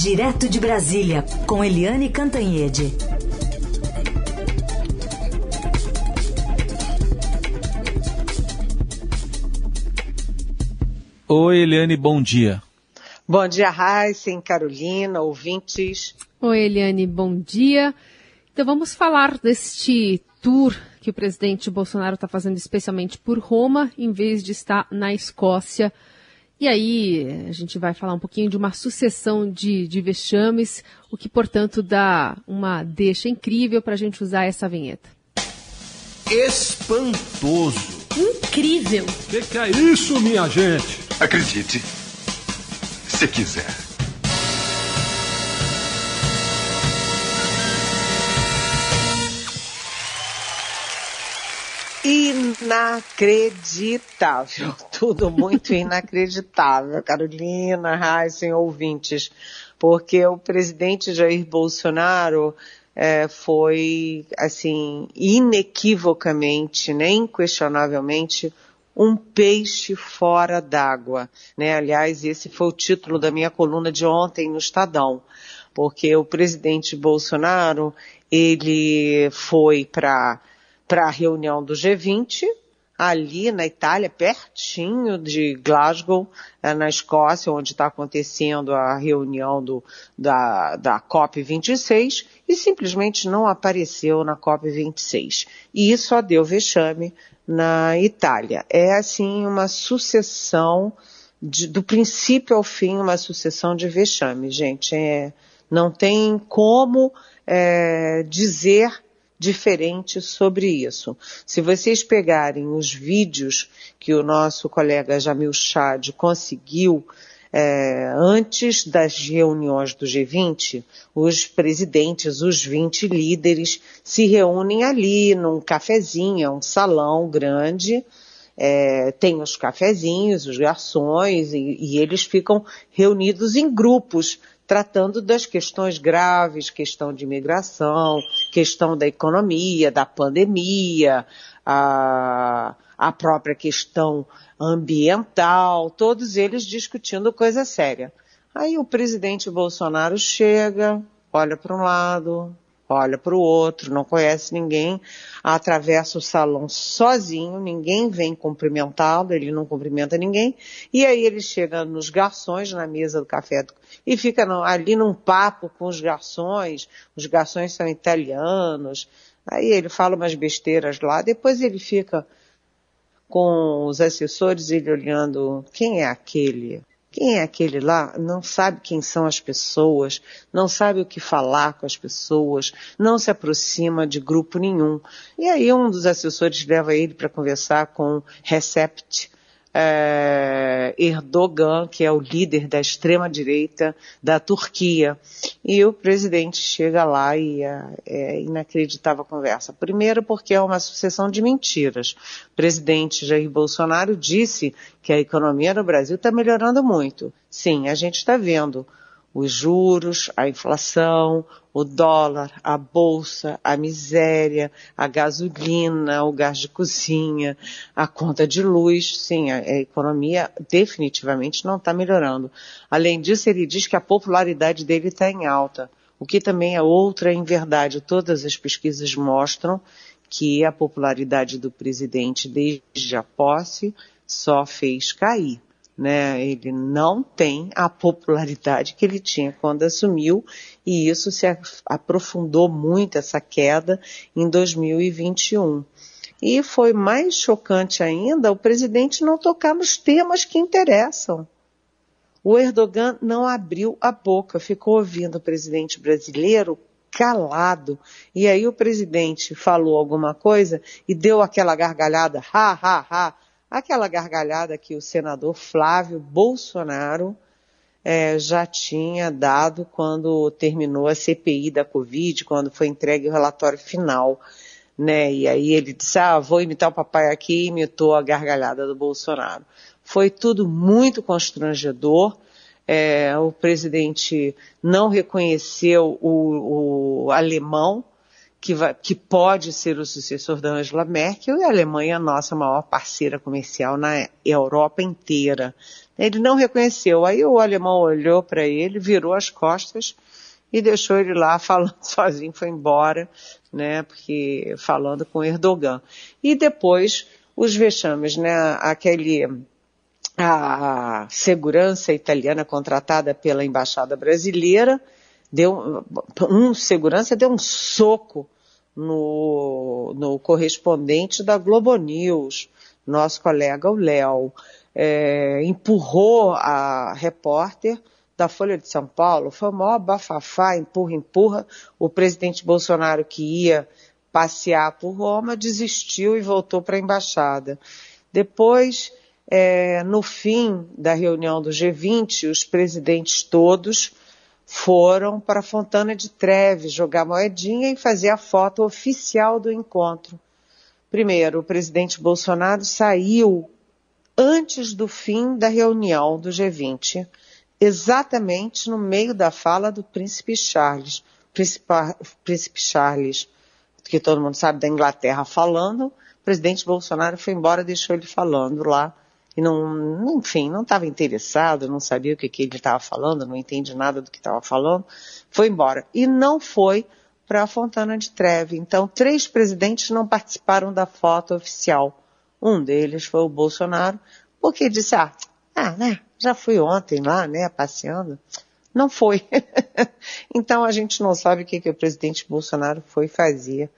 Direto de Brasília, com Eliane Cantanhede. Oi, Eliane, bom dia. Bom dia, Heisen, Carolina, ouvintes. Oi, Eliane, bom dia. Então vamos falar deste tour que o presidente Bolsonaro está fazendo especialmente por Roma, em vez de estar na Escócia. E aí a gente vai falar um pouquinho de uma sucessão de, de vexames, o que, portanto, dá uma deixa incrível para a gente usar essa vinheta. Espantoso. Incrível. O que, que é isso, minha gente? Acredite, se quiser. Inacreditável, tudo muito inacreditável, Carolina, Heisen, ouvintes, porque o presidente Jair Bolsonaro é, foi, assim, inequivocamente, né, inquestionavelmente, um peixe fora d'água, né? Aliás, esse foi o título da minha coluna de ontem no Estadão, porque o presidente Bolsonaro, ele foi para para a reunião do G20, ali na Itália, pertinho de Glasgow, eh, na Escócia, onde está acontecendo a reunião do, da, da COP26, e simplesmente não apareceu na COP26. E isso só deu vexame na Itália. É, assim, uma sucessão, de, do princípio ao fim, uma sucessão de vexame, gente. É, não tem como é, dizer diferente sobre isso. Se vocês pegarem os vídeos que o nosso colega Jamil Chad conseguiu é, antes das reuniões do G20, os presidentes, os 20 líderes se reúnem ali num cafezinho, é um salão grande, é, tem os cafezinhos, os garçons, e, e eles ficam reunidos em grupos, tratando das questões graves, questão de imigração, questão da economia, da pandemia, a, a própria questão ambiental, todos eles discutindo coisa séria. Aí o presidente Bolsonaro chega, olha para um lado, olha para o outro, não conhece ninguém, atravessa o salão sozinho, ninguém vem cumprimentá-lo, ele não cumprimenta ninguém, e aí ele chega nos garçons na mesa do café e fica ali num papo com os garçons, os garçons são italianos, aí ele fala umas besteiras lá, depois ele fica com os assessores, ele olhando, quem é aquele? Quem é aquele lá não sabe quem são as pessoas, não sabe o que falar com as pessoas, não se aproxima de grupo nenhum. E aí um dos assessores leva ele para conversar com Recept, é, Erdogan, que é o líder da extrema-direita da Turquia. E o presidente chega lá e é, é inacreditável a conversa. Primeiro porque é uma sucessão de mentiras. O presidente Jair Bolsonaro disse que a economia no Brasil está melhorando muito. Sim, a gente está vendo os juros, a inflação, o dólar, a bolsa, a miséria, a gasolina, o gás de cozinha, a conta de luz. Sim, a, economia definitivamente não está melhorando. Além disso, ele diz que a popularidade dele está em alta, o que também é outra verdade. Todas as pesquisas mostram que a popularidade do presidente desde a posse só fez cair né? Ele não tem a popularidade que ele tinha quando assumiu e isso se aprofundou muito essa queda em 2021. E foi mais chocante ainda o presidente não tocar nos temas que interessam. O Erdogan não abriu a boca, ficou ouvindo o presidente brasileiro calado. E aí o presidente falou alguma coisa e deu aquela gargalhada, ha, ha, ha, aquela gargalhada que o senador Flávio Bolsonaro é, já tinha dado quando terminou a CPI da Covid, quando foi entregue o relatório final. Né? E aí ele disse, ah, vou imitar o papai aqui, e imitou a gargalhada do Bolsonaro. Foi tudo muito constrangedor. É, o presidente não reconheceu o, o alemão, que, vai, que pode ser o sucessor da Angela Merkel, e a Alemanha a nossa maior parceira comercial na Europa inteira. Ele não reconheceu. Aí o alemão olhou para ele, virou as costas e deixou ele lá falando sozinho, foi embora, né, porque falando com Erdogan. E depois os vexames, né, aquele a segurança italiana contratada pela embaixada brasileira deu um segurança deu um soco no, no correspondente da Globo News, nosso colega o Léo, é, empurrou a repórter da Folha de São Paulo, foi maior bafafá, empurra, empurra. O presidente Bolsonaro que ia passear por Roma desistiu e voltou para a embaixada. Depois, é, no fim da reunião do G20, os presidentes todos foram para Fontana de Treves jogar moedinha e fazer a foto oficial do encontro. Primeiro, o presidente Bolsonaro saiu antes do fim da reunião do G20, exatamente no meio da fala do príncipe Charles. Príncipe Charles, que todo mundo sabe da Inglaterra falando, o presidente Bolsonaro foi embora, deixou ele falando lá e não, enfim, não estava interessado, não sabia o que, que ele estava falando, não entende nada do que estava falando, foi embora. E não foi para a Fontana de Treve. Então, três presidentes não participaram da foto oficial. Um deles foi o Bolsonaro, porque disse, ah, ah né, já fui ontem lá, né, passeando. Não foi. então, a gente não sabe o que, que o presidente Bolsonaro foi fazer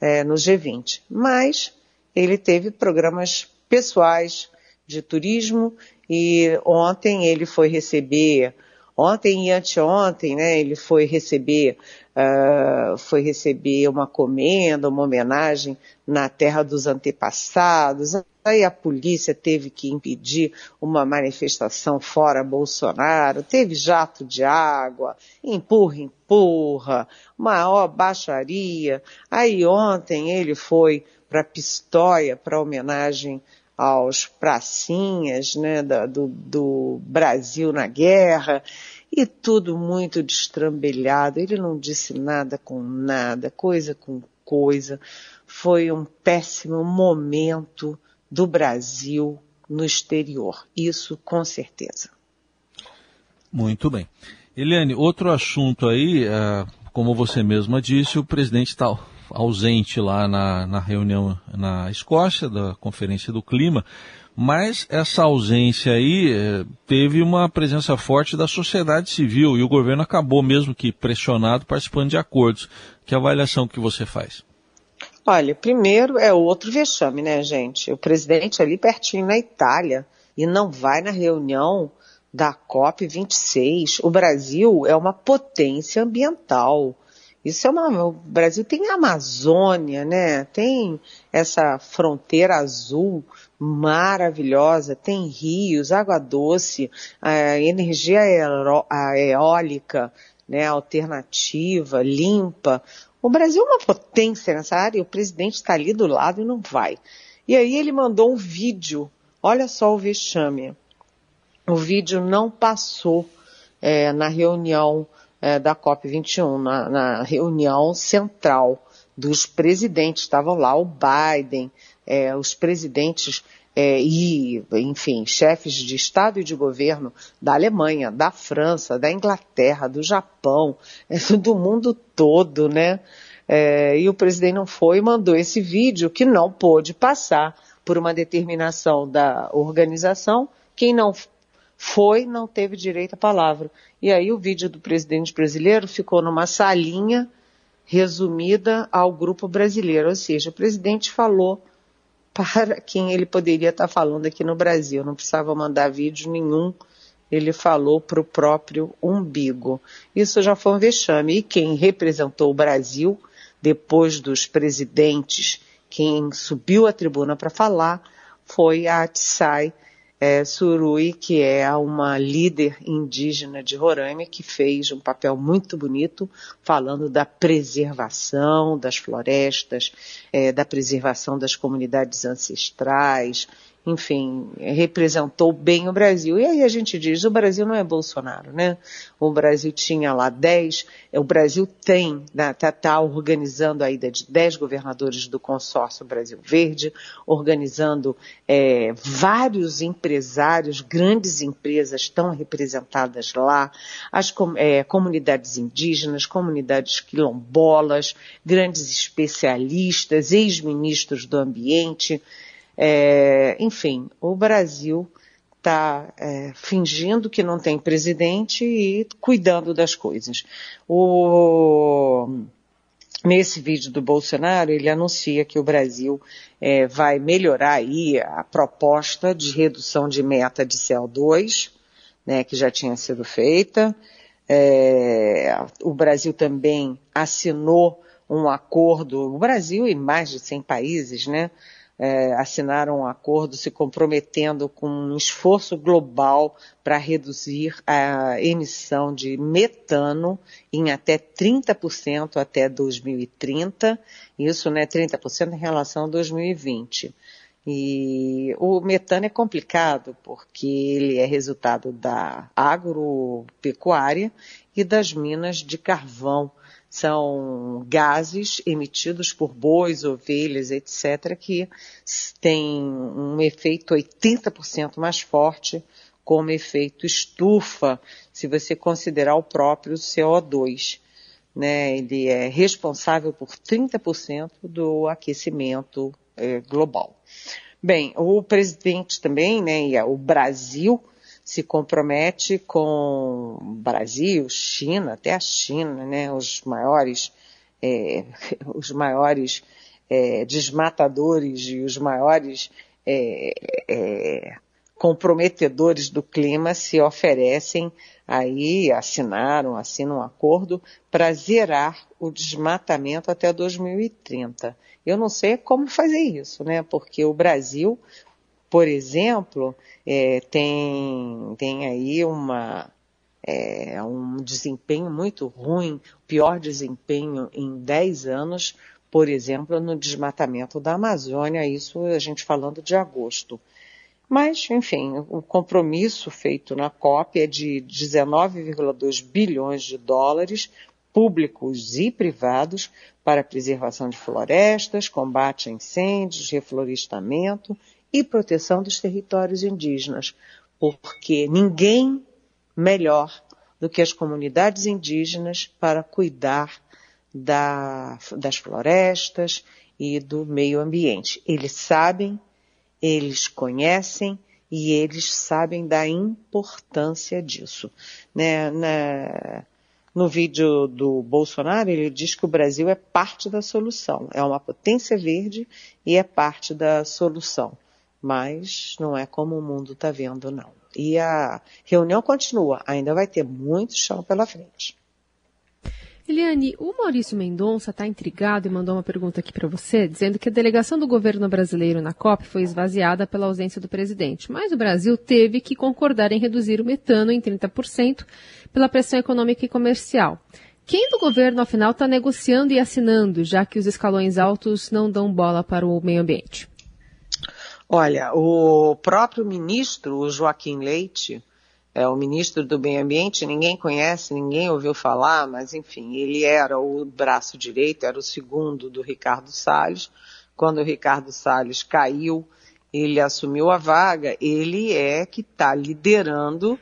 é, no G20. Mas ele teve programas pessoais, de turismo e ontem ele foi receber, ontem e anteontem, né, ele foi receber, uh, foi receber uma comenda, uma homenagem na terra dos antepassados. Aí a polícia teve que impedir uma manifestação fora Bolsonaro, teve jato de água, empurra, empurra, maior baixaria. Aí ontem ele foi para Pistoia para homenagem aos pracinhas né, da, do, do Brasil na guerra, e tudo muito destrambelhado. Ele não disse nada com nada, coisa com coisa. Foi um péssimo momento do Brasil no exterior. Isso com certeza. Muito bem. Eliane, outro assunto aí, é, como você mesma disse, o presidente está ausente lá na, na reunião na Escócia, da Conferência do Clima, mas essa ausência aí eh, teve uma presença forte da sociedade civil e o governo acabou, mesmo que pressionado, participando de acordos. Que avaliação que você faz? Olha, primeiro é outro vexame, né, gente? O presidente ali pertinho na Itália e não vai na reunião da COP26. O Brasil é uma potência ambiental. Isso é uma. O Brasil tem a Amazônia, né? Tem essa fronteira azul maravilhosa, tem rios, água doce, energia eólica, né? Alternativa, limpa. O Brasil é uma potência nessa área e o presidente está ali do lado e não vai. E aí ele mandou um vídeo. Olha só o vexame. O vídeo não passou é, na reunião é, da COP21, na, na, reunião central dos presidentes. Estavam lá o Biden, é, os presidentes é, e, enfim, chefes de Estado e de governo da Alemanha, da França, da Inglaterra, do Japão, é, do mundo todo, né? É, e o presidente não foi e mandou esse vídeo que não pôde passar por uma determinação da organização. Quem não foi, não teve direito à palavra. E aí o vídeo do presidente brasileiro ficou numa salinha resumida ao grupo brasileiro, ou seja, o presidente falou para quem ele poderia estar falando aqui no Brasil, não precisava mandar vídeo nenhum, ele falou para o próprio umbigo. Isso já foi um vexame. E quem representou o Brasil, depois dos presidentes, quem subiu à tribuna para falar, foi a Atsai é, Surui, que é uma líder indígena de Roraima, que fez um papel muito bonito falando da preservação das florestas, é, da preservação das comunidades ancestrais enfim, representou bem o Brasil. E aí a gente diz, o Brasil não é Bolsonaro, né? O Brasil tinha lá 10, o Brasil tem, está né, tá organizando a ida de 10 governadores do consórcio Brasil Verde, organizando é, vários empresários, grandes empresas estão representadas lá, as é, comunidades indígenas, comunidades quilombolas, grandes especialistas, ex-ministros do ambiente, é, enfim, o Brasil está é, fingindo que não tem presidente e cuidando das coisas. O, nesse vídeo do Bolsonaro, ele anuncia que o Brasil é, vai melhorar aí a proposta de redução de meta de CO2, né, que já tinha sido feita. É, o Brasil também assinou um acordo, o Brasil e mais de 100 países, né, é, assinaram um acordo se comprometendo com um esforço global para reduzir a emissão de metano em até 30% até 2030, isso né, 30% em relação a 2020. E o metano é complicado porque ele é resultado da agropecuária e das minas de carvão são gases emitidos por bois, ovelhas, etc., que têm um efeito 80% mais forte como efeito estufa, se você considerar o próprio CO2. Né? Ele é responsável por 30% do aquecimento é, global. Bem, o presidente também, né, o Brasil, se compromete com Brasil, China, até a China, né, os maiores, é, os maiores é, desmatadores e os maiores é, é, comprometedores do clima se oferecem aí, assinaram, assinam um acordo para zerar o desmatamento até 2030. Eu não sei como fazer isso, né? Porque o Brasil, por exemplo, é, tem, tem aí uma, é, um desempenho muito ruim, pior desempenho em 10 anos, por exemplo, no desmatamento da Amazônia, isso a gente falando de agosto. Mas, enfim, o compromisso feito na COP é de 19,2 bilhões de dólares, públicos e privados, para preservação de florestas, combate a incêndios, reflorestamento e proteção dos territórios indígenas, porque ninguém melhor do que as comunidades indígenas para cuidar da, das florestas e do meio ambiente. Eles sabem, eles conhecem e eles sabem da importância disso. Né? Na, no vídeo do Bolsonaro, ele diz que o Brasil é parte da solução, é uma potência verde e é parte da solução mas não é como o mundo está vendo, não. E a reunião continua, ainda vai ter muito chão pela frente. Eliane, o Maurício Mendonça está intrigado e mandou uma pergunta aqui para você, dizendo que a delegação do governo brasileiro na COP foi esvaziada pela ausência do presidente, mas o Brasil teve que concordar em reduzir o metano em 30% pela pressão econômica e comercial. Quem do governo, afinal, está negociando e assinando, já que os escalões altos não dão bola para o meio ambiente? Olha, o próprio ministro, o Joaquim Leite, é o ministro do Meio Ambiente, ninguém conhece, ninguém ouviu falar, mas enfim, ele era o braço direito, era o segundo do Ricardo Salles. Quando o Ricardo Salles caiu, ele assumiu a vaga, ele é que está liderando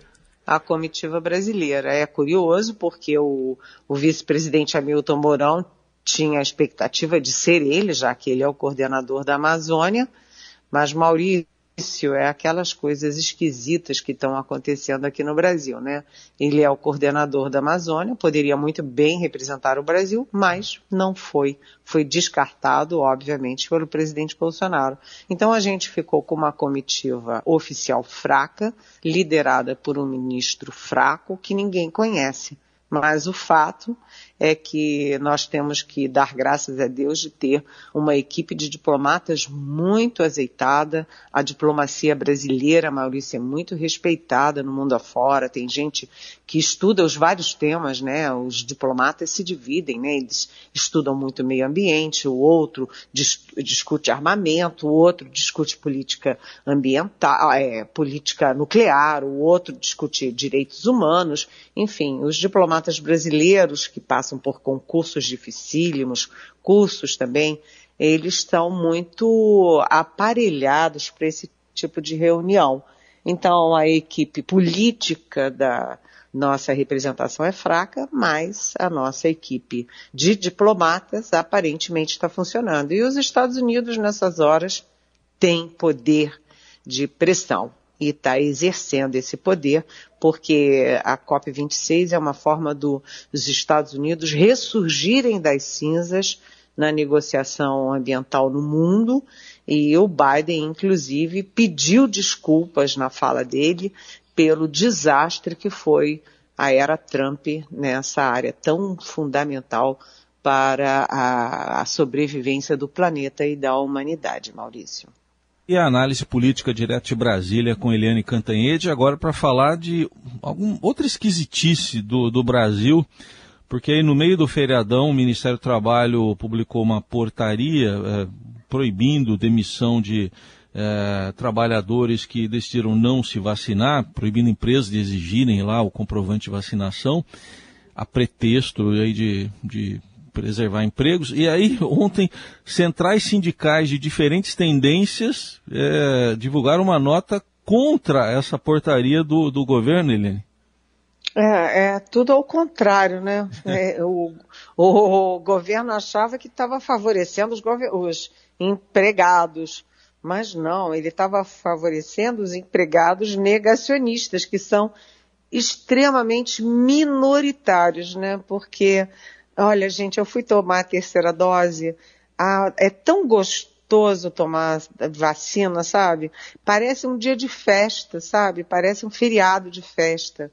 a comitiva brasileira. É curioso porque o, o vice-presidente Hamilton Mourão tinha a expectativa de ser ele, já que ele é o coordenador da Amazônia, mas Maurício é aquelas coisas esquisitas que estão acontecendo aqui no Brasil, né? Ele é o coordenador da Amazônia, poderia muito bem representar o Brasil, mas não foi. Foi descartado, obviamente, pelo presidente Bolsonaro. Então a gente ficou com uma comitiva oficial fraca, liderada por um ministro fraco que ninguém conhece Mas o fato é que nós temos que dar graças a Deus de ter uma equipe de diplomatas muito azeitada. A diplomacia brasileira, Maurício, é muito respeitada no mundo afora. Tem gente que estuda os vários temas, né? Os diplomatas se dividem, né? Eles estudam muito meio ambiente, o outro dis discute armamento, o outro discute política ambiental, é, política nuclear, o outro discute direitos humanos. Enfim, os diplomatas brasileiros que passam por concursos dificílimos, cursos também, eles estão muito aparelhados para esse tipo de reunião. Então, a equipe política da nossa representação é fraca, mas a nossa equipe de diplomatas aparentemente está funcionando. E os Estados Unidos, nessas horas, têm poder de pressão e está exercendo esse poder, porque a COP26 é uma forma do, dos Estados Unidos ressurgirem das cinzas na negociação ambiental no mundo, e o Biden, inclusive, pediu desculpas na fala dele pelo desastre que foi a era Trump nessa área tão fundamental para a, a sobrevivência do planeta e da humanidade, Maurício. E a análise política direto de Brasília com Eliane Cantanhede, agora para falar de algum outra esquisitice do, do Brasil, porque aí no meio do feriadão o Ministério do Trabalho publicou uma portaria é, proibindo demissão de é, trabalhadores que decidiram não se vacinar, proibindo empresas de exigirem lá o comprovante de vacinação, a pretexto aí de, de preservar empregos. E aí, ontem, centrais sindicais de diferentes tendências é, divulgaram uma nota contra essa portaria do, do governo, Helene. É, é tudo ao contrário, né? É, o, o, governo achava que estava favorecendo os, os empregados, mas não, ele estava favorecendo os empregados negacionistas, que são extremamente minoritários, né? Porque Olha, gente, eu fui tomar a terceira dose. Ah, é tão gostoso tomar vacina, sabe? Parece um dia de festa, sabe? Parece um feriado de festa.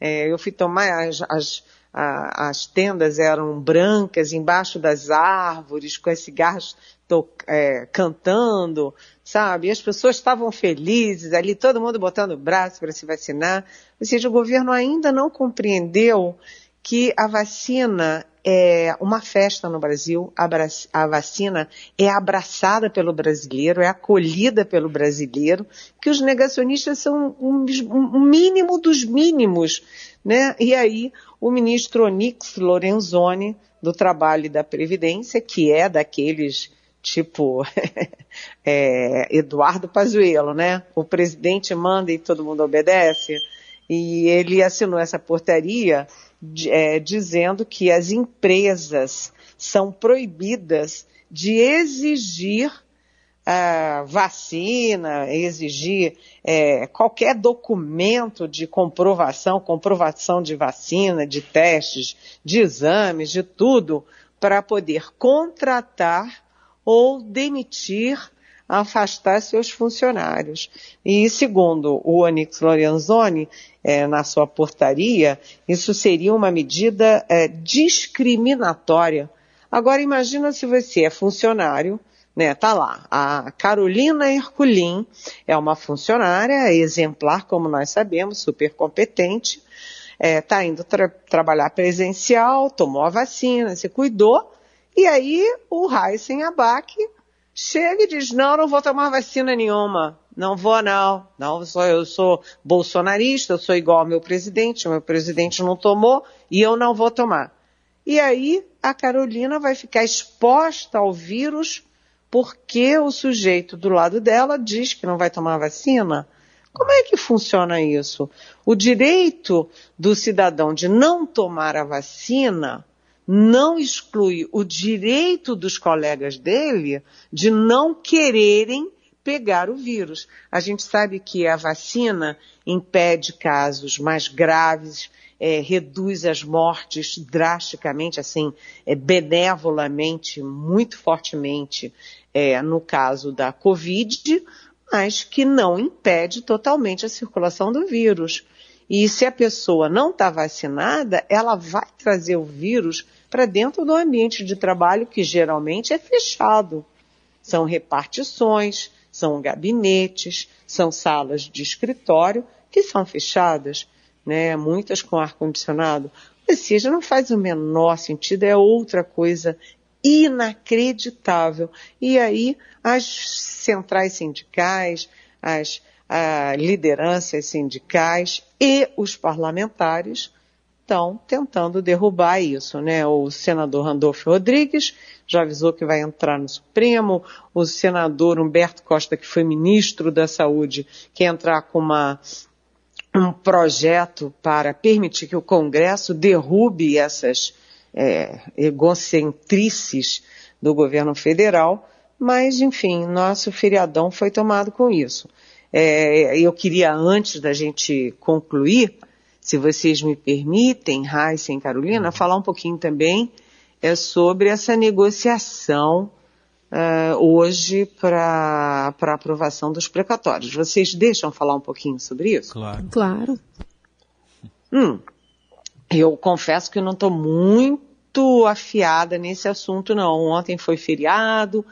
É, eu fui tomar as, as, as tendas eram brancas embaixo das árvores com as cigarros to, é, cantando, sabe? E as pessoas estavam felizes ali, todo mundo botando o braço para se vacinar. Ou seja, o governo ainda não compreendeu que a vacina é uma festa no Brasil, a vacina é abraçada pelo brasileiro, é acolhida pelo brasileiro, que os negacionistas são um, um mínimo dos mínimos, né? E aí o ministro Onix Lorenzoni, do Trabalho e da Previdência, que é daqueles tipo é, Eduardo Pazuello, né? O presidente manda e todo mundo obedece. E ele assinou essa portaria é, dizendo que as empresas são proibidas de exigir uh, vacina, exigir é, qualquer documento de comprovação, comprovação de vacina, de testes, de exames, de tudo, para poder contratar ou demitir afastar seus funcionários. E segundo o Onyx Lorenzoni, é, na sua portaria, isso seria uma medida é, discriminatória. Agora imagina se você é funcionário, né, tá lá, a Carolina Herculin é uma funcionária exemplar, como nós sabemos, super competente, é, tá indo tra trabalhar presencial, tomou a vacina, se cuidou, e aí o Heisen Abac chega e diz, não, não vou tomar vacina nenhuma. Não vou não. Não, sou, eu sou bolsonarista, eu sou igual ao meu presidente, o meu presidente não tomou e eu não vou tomar. E aí a Carolina vai ficar exposta ao vírus porque o sujeito do lado dela diz que não vai tomar vacina. Como é que funciona isso? O direito do cidadão de não tomar a vacina não exclui o direito dos colegas dele de não quererem pegar o vírus. A gente sabe que a vacina impede casos mais graves, é, reduz as mortes drasticamente, assim, é, benevolamente, muito fortemente, é, no caso da Covid, mas que não impede totalmente a circulação do vírus. E se a pessoa não está vacinada, ela vai trazer o vírus para dentro do ambiente de trabalho que geralmente é fechado. São repartições, são gabinetes, são salas de escritório que são fechadas, né? Muitas com ar condicionado. Ou seja, não faz o menor sentido, é outra coisa inacreditável. E aí as centrais sindicais, as lideranças sindicais e os parlamentares estão tentando derrubar isso, né? O senador Randolfo Rodrigues já avisou que vai entrar no Supremo, o senador Humberto Costa, que foi ministro da Saúde, quer entrar com uma, um projeto para permitir que o Congresso derrube essas é, egocentrices do governo federal, mas, enfim, nosso feriadão foi tomado com isso. É, eu queria, antes da gente concluir, se vocês me permitem, Raíssa e Carolina, falar um pouquinho também é, sobre essa negociação uh, hoje para aprovação dos precatórios. Vocês deixam falar um pouquinho sobre isso? Claro. Claro. Hum, eu confesso que eu não estou muito afiada nesse assunto, não. Ontem foi feriado,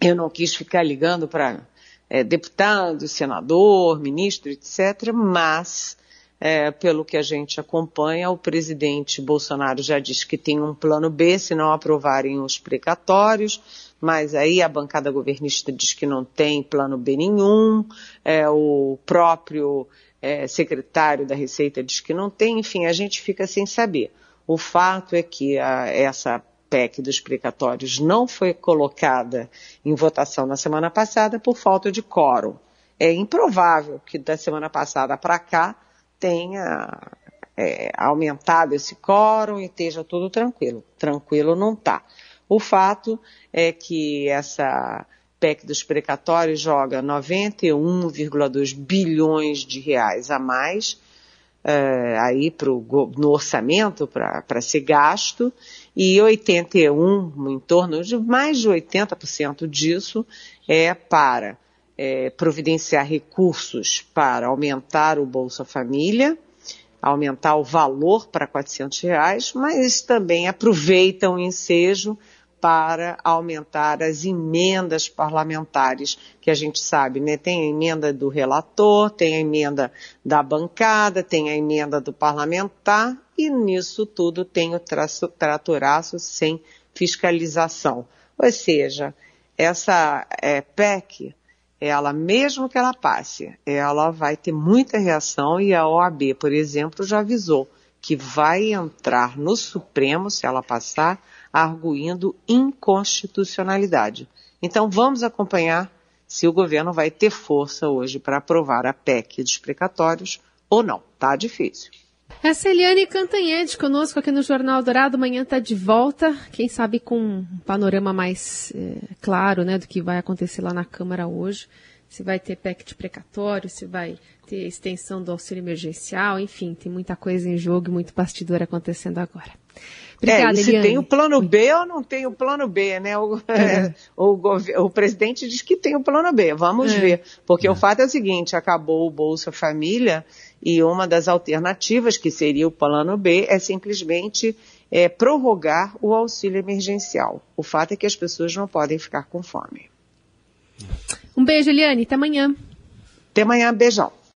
eu não quis ficar ligando para é, deputado, senador, ministro, etc., mas é, pelo que a gente acompanha, o presidente Bolsonaro já disse que tem um plano B se não aprovarem os precatórios, mas aí a bancada governista diz que não tem plano B nenhum, é, o próprio é, secretário da Receita diz que não tem, enfim, a gente fica sem saber. O fato é que a, essa PEC dos precatórios não foi colocada em votação na semana passada por falta de quórum. É improvável que da semana passada para cá tenha é, aumentado esse quórum e esteja tudo tranquilo. Tranquilo não está. O fato é que essa PEC dos precatórios joga 91,2 bilhões de reais a mais uh, aí pro, no orçamento para ser gasto e 81, em torno de mais de 80% disso é para é, providenciar recursos para aumentar o Bolsa Família, aumentar o valor para 400 reais, mas também aproveitam o ensejo para aumentar as emendas parlamentares, que a gente sabe, né? Tem a emenda do relator, tem a emenda da bancada, tem a emenda do parlamentar, e nisso tudo tem o traço, tratoraço sem fiscalização. Ou seja, essa é, PEC, ela, mesmo que ela passe, ela vai ter muita reação e a OAB, por exemplo, já avisou que vai entrar no Supremo, se ela passar, arguindo inconstitucionalidade. Então vamos acompanhar se o governo vai ter força hoje para aprovar a PEC dos precatórios ou não. Tá difícil. Essa é Eliane Cantanhede conosco aqui no Jornal Dourado. Amanhã está de volta, quem sabe com um panorama mais é, claro né, do que vai acontecer lá na Câmara hoje. Se vai ter PEC de precatório, se vai ter extensão do auxílio emergencial, enfim, tem muita coisa em jogo e muito bastidor acontecendo agora. Obrigada, é, e se Eliane. tem o plano B ou não tem o plano B, né? O, é. o, o, presidente diz que tem o plano B, vamos é. ver. Porque o é. fato é o seguinte, acabou o Bolsa Família e uma das alternativas, que seria o plano B, é simplesmente é, prorrogar o auxílio emergencial. O fato é que as pessoas não podem ficar com fome. Um beijo, Eliane. Até amanhã. Até amanhã. Beijão.